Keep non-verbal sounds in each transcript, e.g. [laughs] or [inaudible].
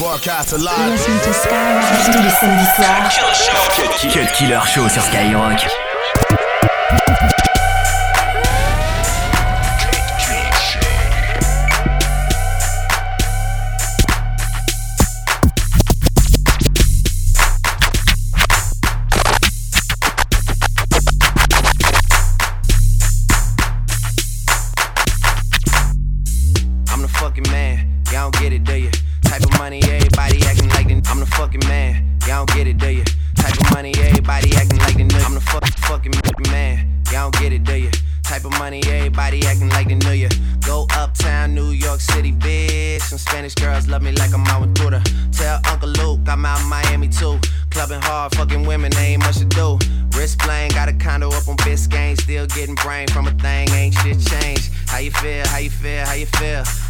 Broadcast Skyrock tous les samedis soirs. Cut Killer Show sur Skyrock. YMCMB, you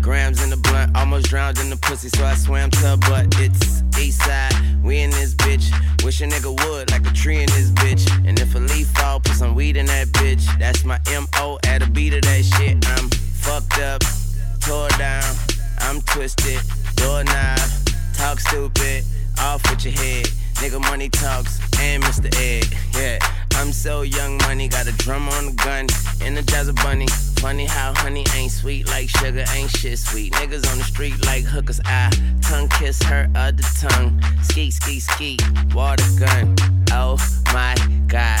grams in the blunt, almost drowned in the pussy, so I swam to her but it's east side. We in this bitch. Wish a nigga would like a tree in this bitch. And if a leaf fall, put some weed in that bitch. That's my MO at a beat of that shit. I'm fucked up, tore down. I'm twisted, doorknob, talk stupid, off with your head. Nigga money talks and Mr. Ed, yeah. I'm so young money, got a drum on the gun, energize a bunny. Funny how honey ain't sweet like sugar, ain't shit sweet. Niggas on the street like hookers, I tongue kiss her other tongue. Ski, ski, ski, water gun. Oh my god,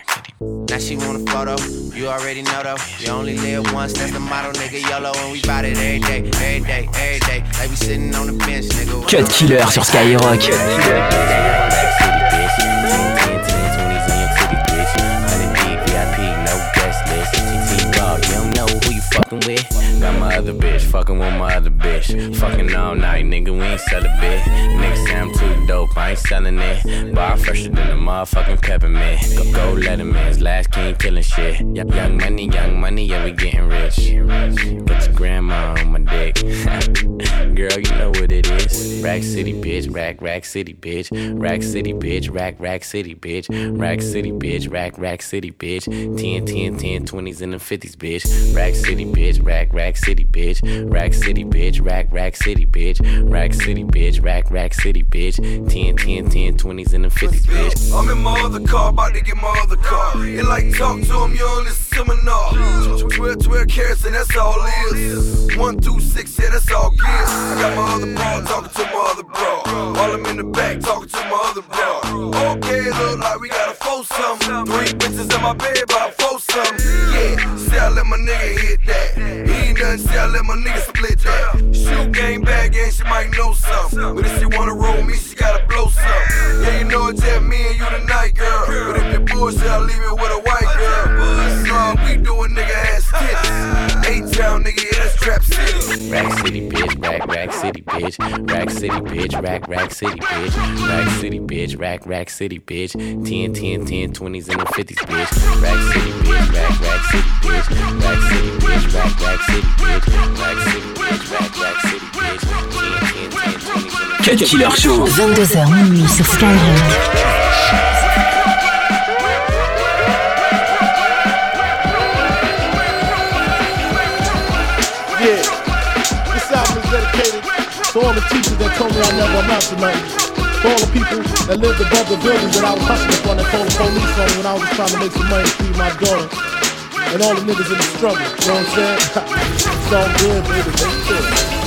Now she want a photo, you already know though. You only live once, that's the motto, nigga. YOLO, and we bout it every day, every day, every day. Like we sitting on the bench, nigga. Cut Killer sur Skyrock. Cut fucking with. Got my other bitch, fucking with my other bitch. Fucking all night, nigga, we ain't sell a bit. Nigga say I'm too dope, I ain't selling it. Bar fresher than a motherfucking peppermint. Go, go Letterman's last king killing shit. Young money, young money, yeah, we getting rich. Got your grandma on my dick. [laughs] Girl, you know what it is. Rack City, bitch, rack, rack city, bitch. Rack City, bitch, rack, rack city, bitch. Rack City, bitch, rack, rack city, bitch. 10, 10, 10, 20s and the 50s, bitch. Rack City, bitch, rack, rack city, bitch. Rack City, bitch, rack, rack city, bitch. Rack City, bitch, rack, rack city, bitch. 10, 10, 10, 20s and the 50s, bitch. I'm in my other car, about to get my other car. And like talk to him, you listen to no. 12, 12 carats, and that's all it is. One through six, yeah, that's all good. I got my other bro talking to my other bro. While I'm in the back talking to my other bro. Okay, look like we got a foursome. Three bitches in my bed, foursome. Yeah, I let my nigga hit that. He ain't say I let my nigga split that. Shoot game bag, and she might know something. But if she wanna roll me, she gotta blow some. Yeah, you know it's just me and you tonight, girl. But if the bullshit, I'll leave it with a tits. A-town nigga, yeah, that's Trap City. Rack City, bitch, rack, rack city, bitch. Rack City, bitch, rack, rack city, bitch. Rack City, bitch, rack, rack city, bitch. 10, 10, 10, 20s and the 50s, bitch. Rack City, bitch, rack, rack city, bitch. Rack City, bitch, rack, rack city, bitch. Rack City, bitch, rack, rack city, bitch. 10, 10, 10, 20s and the 50s. Cut Killer Show. 22h minuit sur Skyrock. All the teachers that told me I never amount to nothing. For all the people that lived above the buildings that I was hustling for that called the police on me when I was trying to make some money to feed my daughter. And all the niggas in the struggle, you know what I'm saying? [laughs] it's all good, baby.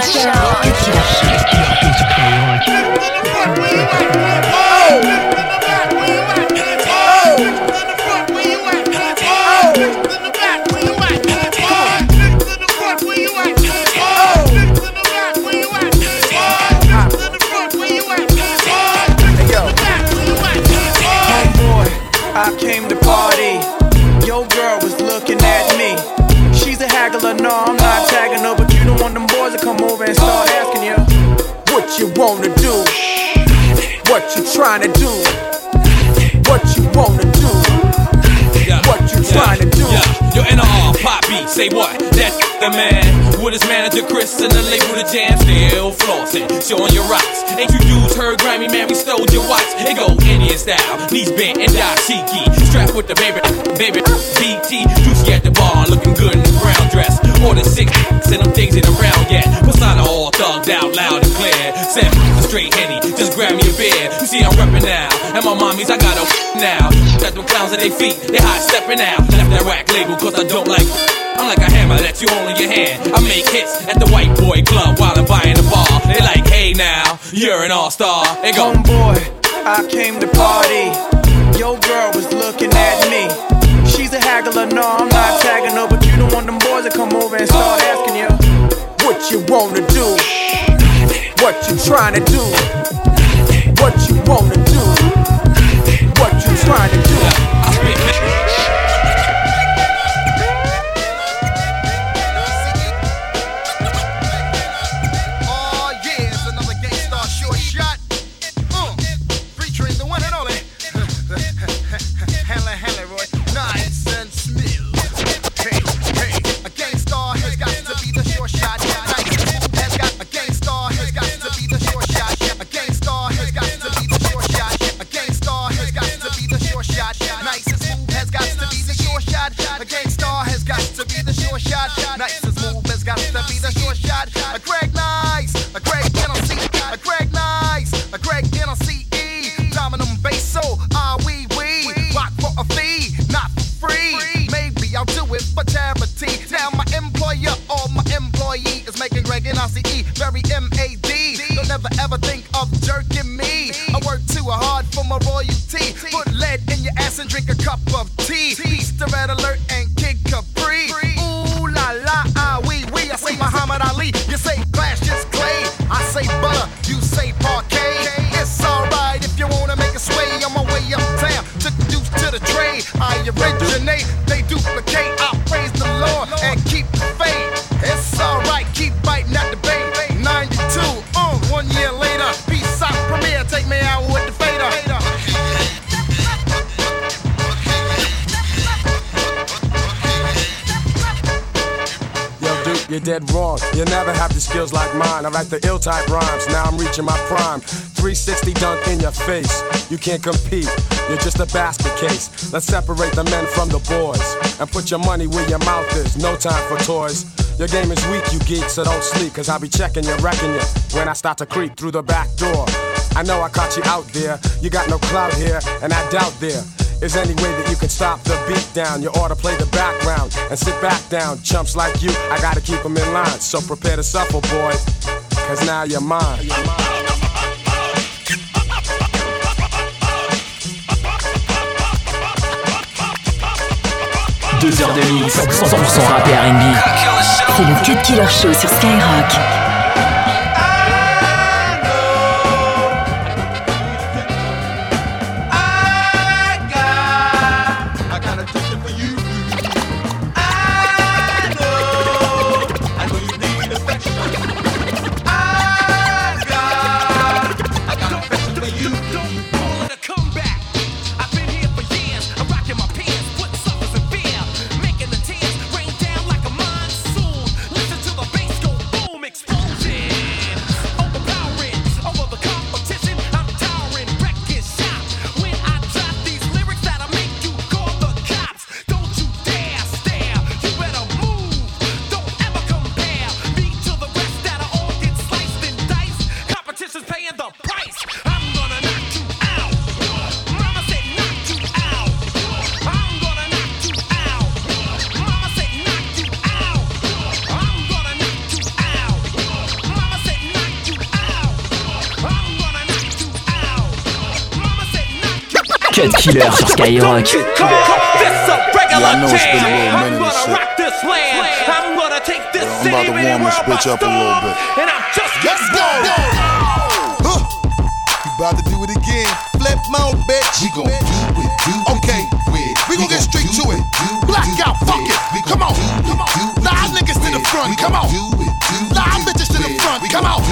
Show. Say what? That's the man with his manager Chris and the label the jam, still flossing, showing your rocks. Ain't you dudes her Grammy, man? We stole your watch. It go Indian style, knees bent and dashiki. Strapped with the baby, baby, BT. Juicy at the bar, looking good brown dress. Order six, and them things ain't around yet. Persona all thugged out, loud and clear. Send a straight henny, just grab me a beer. You see, I'm reppin' now, and my mommies, I got a [laughs] now. Got them clowns at their feet, they high stepping out. Left that rack label, cause I don't like. I'm like a hammer that you hold in your hand. I make hits at the white boy club while I'm buying the bar. They like, hey now, you're an all star. They go, Homeboy, I came to party. Your girl was looking at me. No, I'm not tagging her, but you don't want them boys to come over and start asking you. What you wanna do, what you trying to do, dead wrong. You never have the skills like mine. I write the ill type rhymes, now I'm reaching my prime. 360 dunk in your face. You can't compete, you're just a basket case. Let's separate the men from the boys and put your money where your mouth is. No time for toys. Your game is weak, you geek, so don't sleep, cause I'll be checking you, wrecking you when I start to creep through the back door. I know I caught you out there, you got no clout here, and I doubt there is any way that you can stop the beat down. You ought to play the background and sit back down. Chumps like you, I gotta keep them in line. So prepare to suffer, boy, cause now you're mine. You're mine. Deux heures de mix, 100% rap et R&B. C'est le Cut Killer Show sur Skyrock. Cut Killer sur Skyrock. Yeah, I know it's been a little minute and shit. I'm about to warm this bitch up a little bit. Let's go! Huh. You about to do it again. Flip mode, bitch. We gon' do it, do it. Okay. We gon' get straight to it. Blackout, fuck it. Come on. Nah, niggas to the front. Come on. Nah, bitches to the front. Come on.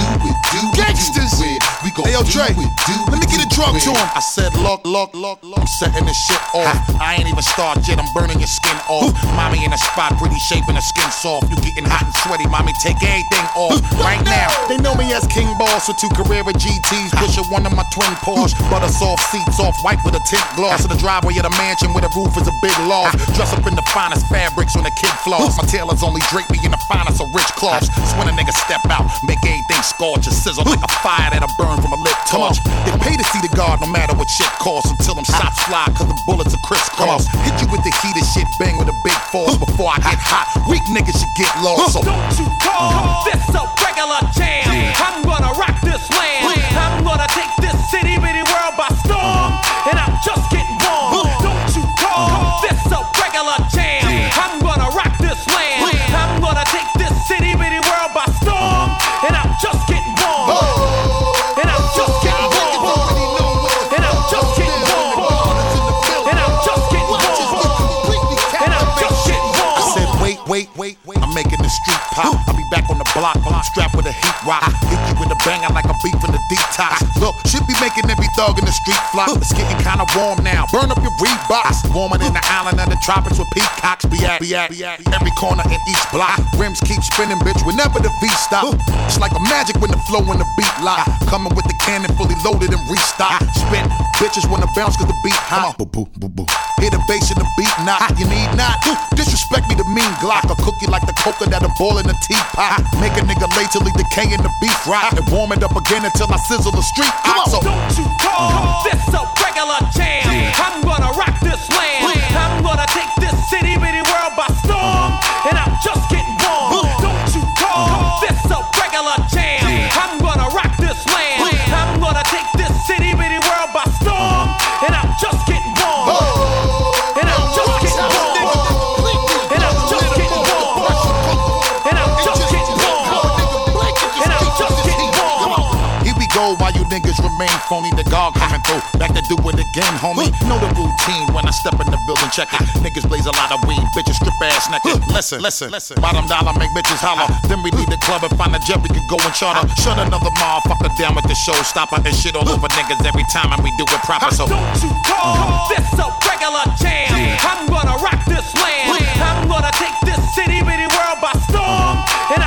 Gangsters. Hey, yo, Dre, let me get a drug to him. I said, look, look, look, look. I'm setting this shit off. I ain't even started yet. I'm burning your skin off. Mommy in a spot, pretty shaping her skin soft. You getting hot and sweaty, mommy. Take everything off right now. They know me as King Boss with two Carrera GTs. Pushing one of my twin Porsche. Butter soft seats off white with a tint gloss. In the driveway of the mansion where the roof is a big loft. Dress up in the finest fabrics when the kid floss. My tailors only drape me in the finest of rich cloths. So when a nigga step out, make everything scorch and sizzle like a fire that'll burn from a lit torch. They pay to see the guard no matter what shit costs until them shots fly cause the bullets are crisscross. Hit you with the heated shit, bang with a big force before I get hot. Weak niggas should get lost. So don't you call uh-huh. this a regular jam. I'm gonna rock this land. I'm gonna take this city bitty world by storm. Uh-huh. And I'm just Look, should be making every thug in the street flop. It's getting kinda warm now. Burn up your Reeboks. Warmer than the island of the tropics where peacocks be at. Be at, be at. Every corner in each block. Rims keep spinning, bitch, whenever the V stop. It's like a magic when the flow and the beat lock. Coming with the cannon fully loaded and restock. Spin, bitches wanna bounce cause the beat hot. Boo boo boo boo. Hear the bass in the beat knock. You need not disrespect me the mean Glock. A cookie like the coca that'll boil in a teapot. Make a nigga late till he decay in the beef rot. And warm it up again until I sizzle the street. Come on. So, don't you call uh-huh. this a regular jam. I'm gonna rock this land. I'm gonna take this city bitty world by storm. And I'm just remain phony. The guard coming through. Back to do it again, homie. Know the routine when I step in the building, check it. Niggas blaze a lot of weed, bitches strip ass naked. Listen, listen, listen. Bottom dollar make bitches holler. Then we leave the club and find a jet we can go and charter. Shut another motherfucker down with the show stopper and shit all over niggas every time and we do it proper. So don't you call uh-huh. this a regular jam? I'm gonna rock this land. I'm gonna take this city bitty world by storm. Uh-huh. And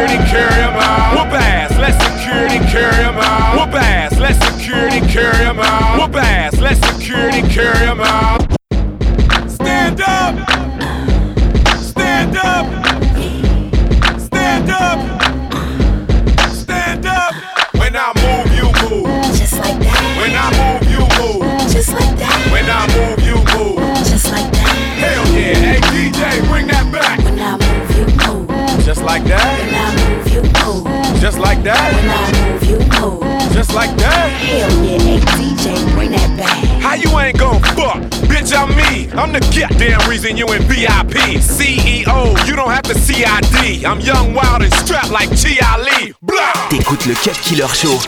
Killer Show.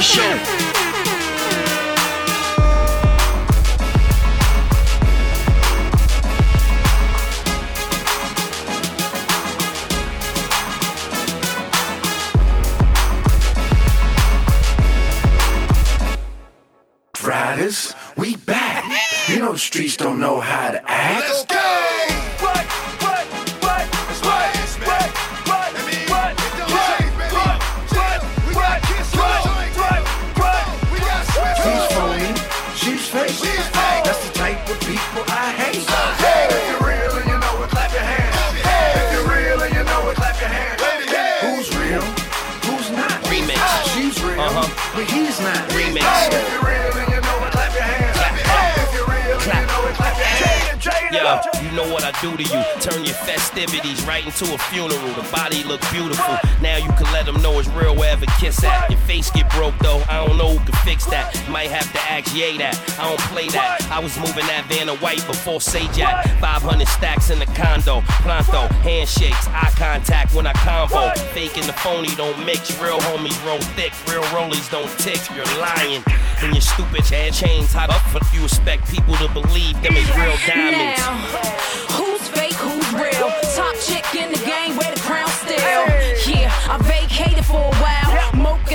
Show. Do to you. Turn your festivities right into a funeral. The body look beautiful. Now you can let them know it's real wherever kiss at. Your face get broke though. I don't know who can fix that. Might have to ask Ye that. I don't play that. I was moving that van of white before Sajak. 500 stacks in the condo. Pronto. Handshakes. Eye contact when I convo. Fake and the phony don't mix. Real homies roll thick. Real rollies don't tick. You're lying. And your stupid head chains. How the fuck you expect people to believe them is real diamonds? Now,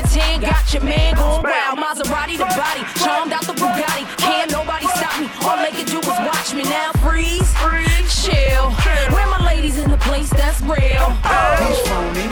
10 got your man going wild. Maserati the body, charmed out the Bugatti. Can't nobody stop me. All they can do is watch me now. Freeze, chill. Where my ladies in the place that's real? He's phony,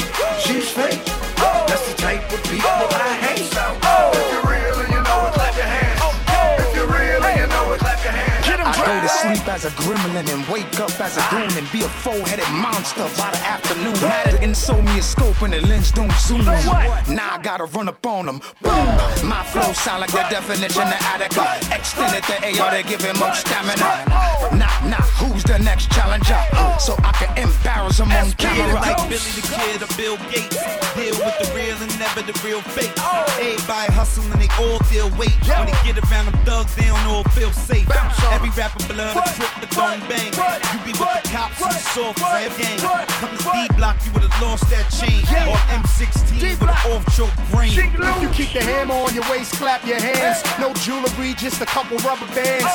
as a gremlin and wake up as a goon and be a four-headed monster by the afternoon. Mad and sold me a scope and the lens don't zoom. Now I gotta run up on them. Boom! My flow sound like the definition of Attica. Extended the AR to give him more stamina. Nah, nah, who's the next challenger? So I can embarrass him on camera. Like Billy the Kid or Bill Gates. Deal with the real and never the real fake. Everybody hustling, they all feel weight. When they get around them thugs, they don't all feel safe. Every rapper blood a trip the don't bang. You be with the cops and the soft rap gang. Come to D block, you would've lost that chain. Or M16 with an off choke brain. If you keep the hammer on your waist, clap your hands. No jewelry, just a couple rubber bands.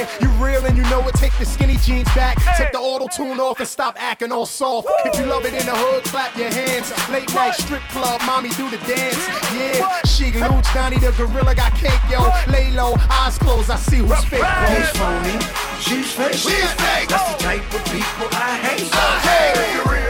Yeah, you real and you know it. Take the skinny jeans back. Take the auto tune off and stop acting all soft. If you love it in the hood, clap your hands. Late night strip club, mommy do the dance. Yeah, she Luch, Donnie the gorilla got cake, yo. Lay low, eyes closed, I see who's fake. He's phony, she's fake. She's fake. That's the type of people I hate. If you're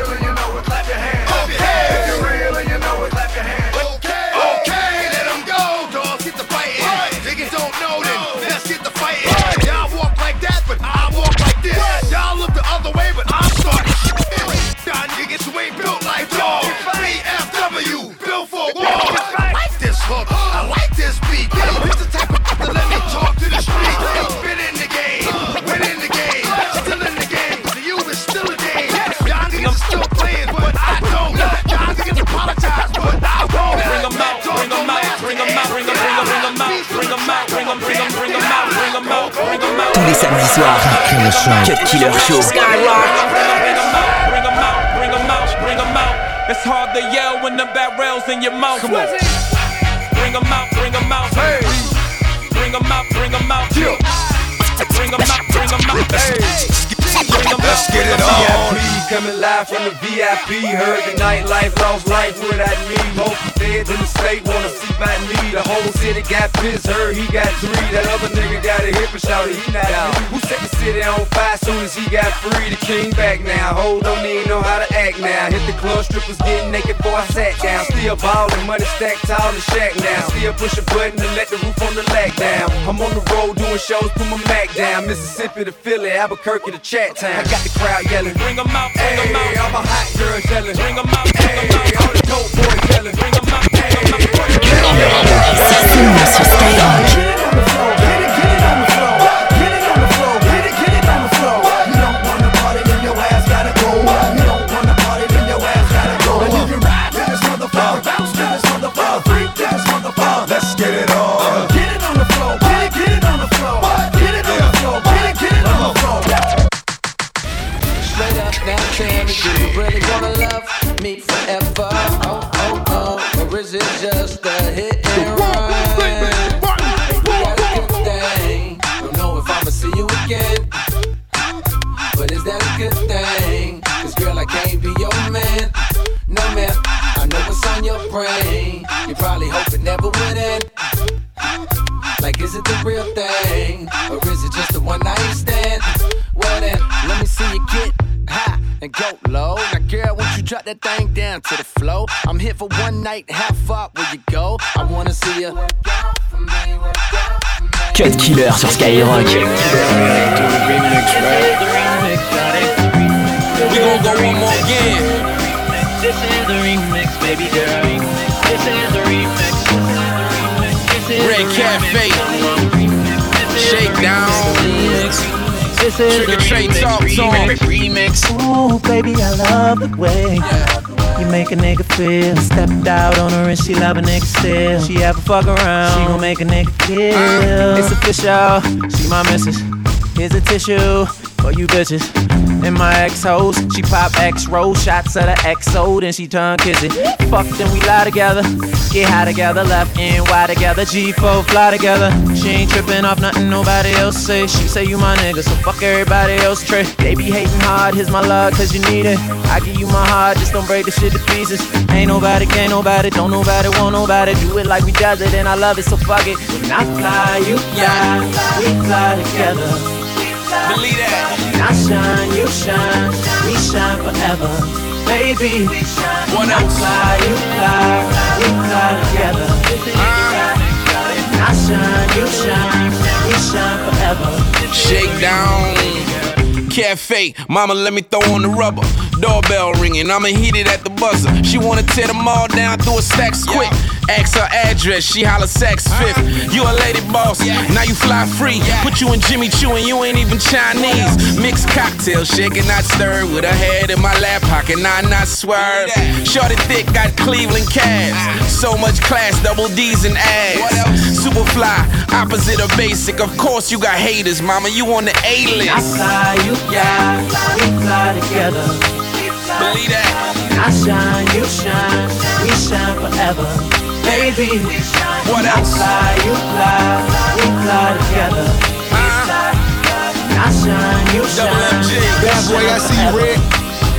'em out, bring 'em out. Bring em out It's hard to yell when the barrel's in your mouth. Come on, Bring 'em out, bring 'em out. Bring 'em out, bring 'em out. Bring 'em out, bring 'em out. Bring 'em out. Let's get it on. VIP coming live from the VIP. Heard the nightlife, lost life without me. Most feds in the state wanna see my me. The whole city got pissed, heard he got three. That other nigga got a hip and shouted he not out. Who set the city on fire soon as he got free? The king back now. Hold don't even know how to act now. Hit the club, strippers getting naked before I sat down. Still ballin', money stacked tall the shack now. Still push a button to let the roof on the lag down. I'm on the road doing shows, put my Mac down. Mississippi to Philly, Albuquerque to Chat Town. I got the crowd yelling. Bring them out, bring them out. I'm a hot girl yelling. Bring them out, bring them out. All the dope boys yelling. Bring them out, bring them out. Seulement me forever? Oh, oh, oh, or is it just a hit and run? That's a good thing. Don't know if I'ma see you again. But is that a good thing? Cause girl, I can't be your man. No man, I know what's on your brain. You probably hope it never would end. Like, is it the real thing? Or is it just a one night stand? Well, then, let me see you get high and go low. Now, girl, won't you drop that thing down to the flow? I'm here for one night, how far will you go? I wanna see you. Cut Killer sur Skyrock. We gon' go one more again. This is the remix, baby girl. This is the remix. Red Cafe. Shakedown. This is Trigger Trey Talk Talk. remix. Ooh, baby, I love the way you make a nigga feel. Stepped out on her and she love a nigga still. She ever fuck around, she gon' make a nigga feel. Uh. It's official, she my missus. Here's a tissue for you bitches. And my ex hoes, she pop X roll shots of the XO, then she turn kiss it. Fuck, then we lie together. Get high together, left and Y together. G4 fly together. She ain't tripping off nothing nobody else say. She say you my nigga, so fuck everybody else trick. They be hating hard, here's my love, cause you need it. I give you my heart, just don't break the shit to pieces. Ain't nobody, can't nobody, don't nobody, want nobody. Do it like we does it, and I love it, so fuck it. When I fly, you fly, we fly together. Believe that. I shine, you shine, we shine forever. Baby, What I fly, you fly, we fly together. I shine, you shine, we shine forever. Shakedown. Cafe, mama, let me throw on the rubber. Doorbell ringing, I'ma hit it at the buzzer. She wanna tear them all down through a stacks quick. Ask her address, she holla sex fifth. You a lady boss, now you fly free. Put you in Jimmy Choo and you ain't even Chinese. Mixed cocktail, shaking, not stirred. With her head in my lap pocket, nah, not swerve. Shorty thick, got Cleveland calves. So much class, double D's and abs. Super fly, opposite of basic. Of course, you got haters, mama. You on the A list. I fly, you fly, we fly together. Believe that. I shine, you shine, we shine forever. Baby, What I else? fly, you fly, we fly together. I shine, you shine. Bad boy, I see you red.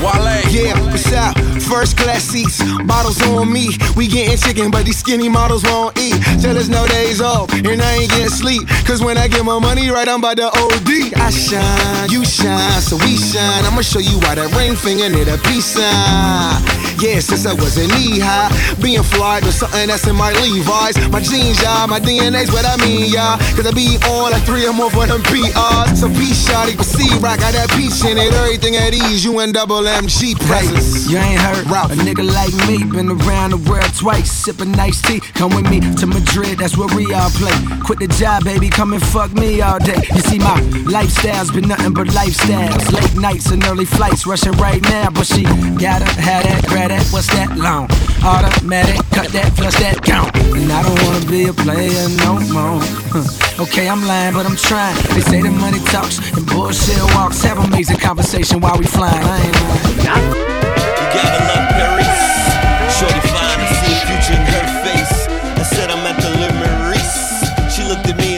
Wale. Yeah, what's up? First class seats, bottles on me. We getting chicken, but these skinny models won't eat. Tell us no days off, and I ain't getting sleep. Cause when I get my money right, I'm by the OD. I shine, you shine, so we shine. I'ma show you why that ring finger need a peace sign. Yeah, since I was in knee high, being fly was something that's in my Levi's. My jeans, y'all, my DNA's what I mean, y'all. Cause I be on like three or more for them PRs. So peace, shawty, but see, rock, got that peach in it. Everything at ease, you and double MG presents. You ain't heard a nigga like me been around the world twice, sipping nice tea. Come with me to Madrid, that's where we all play. Quit the job, baby, come and fuck me all day. You see, my lifestyle's been nothing but lifestyles. Late nights and early flights, rushing right now, but she gotta have that, grab that, what's that long? Automatic, cut that, flush that count. And I don't wanna be a player no more. [laughs] okay, I'm lying, but I'm trying. They say the money talks and bullshit walks. Have amazing conversation while we flying. I ain't lying. You gotta love Paris. Shorty fine, I see future in her face.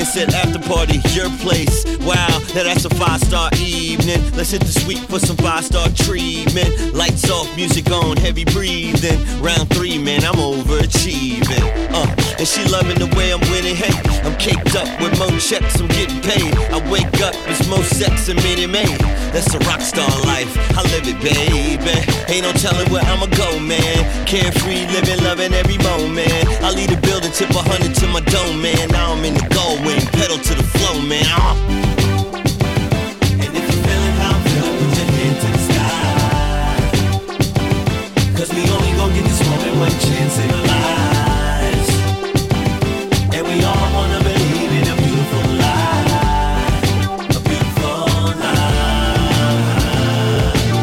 Looked at after party, your place. Wow, now that's a five star evening. Let's hit the suite for some five star treatment. Lights off, music on, heavy breathing. Round three, man, I'm overachieving. Uh, and she loving the way I'm winning. Hey, I'm caked up with more checks, I'm getting paid. I wake up, it's more sex and Minute Maid. That's a rock star life, I live it, baby. Ain't no telling where I'ma go, man. Carefree, living, loving every moment. I leave the building, tip a hundred to my dome, man. Now I'm in the gold wing, pedal to the flow, man. Cause we only gon' get this moment one chance in our lives. And we all wanna believe in a beautiful. A beautiful.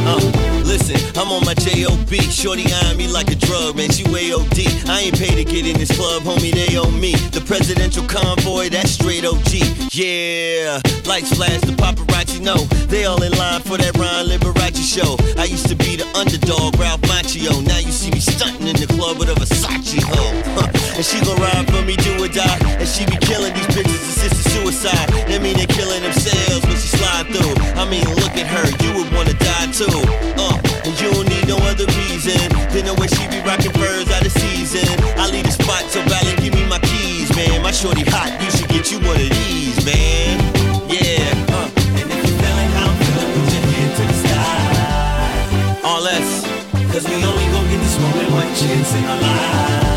Uh, listen, I'm on my J.O.B. Shorty eyeing me like a drug, man. She way OD. I ain't paid to get in this club, homie. They owe me. The presidential convoy, that's straight OG. Yeah, lights flash, the paparazzi know. They all in line for that Ron Liberace show. I used to be the underdog, Ralph Macchio. Now you see me stunting in the club with a Versace hoe. And she gon' ride for me, do or die. And she be killing these bitches, assisted suicide. That mean they killing themselves when she slide through. I mean, look at her, you would wanna die too. Uh, and you don't need no other reason than the way she be rocking furs out less, cause